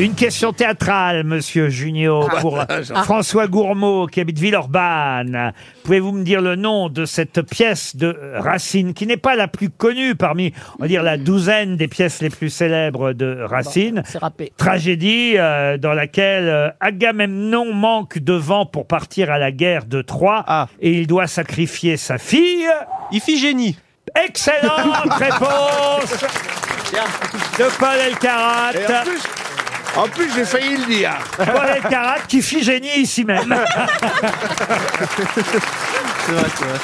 Une question théâtrale, monsieur Junio, pour François Gourmaud, qui habite Villeurbanne. Pouvez-vous me dire le nom de cette pièce de Racine, qui n'est pas la plus connue parmi, on va dire, la douzaine des pièces les plus célèbres de Racine? C'est râpé. Tragédie euh, dans laquelle euh, Agamemnon manque de vent pour partir à la guerre de Troie Ah. et il doit sacrifier sa fille. Iphigénie. Excellente réponse de Paul Elkarat. Et en plus, en plus j'ai failli le dire. Paul Elkarat qui fit génie ici même. C'est vrai, c'est vrai.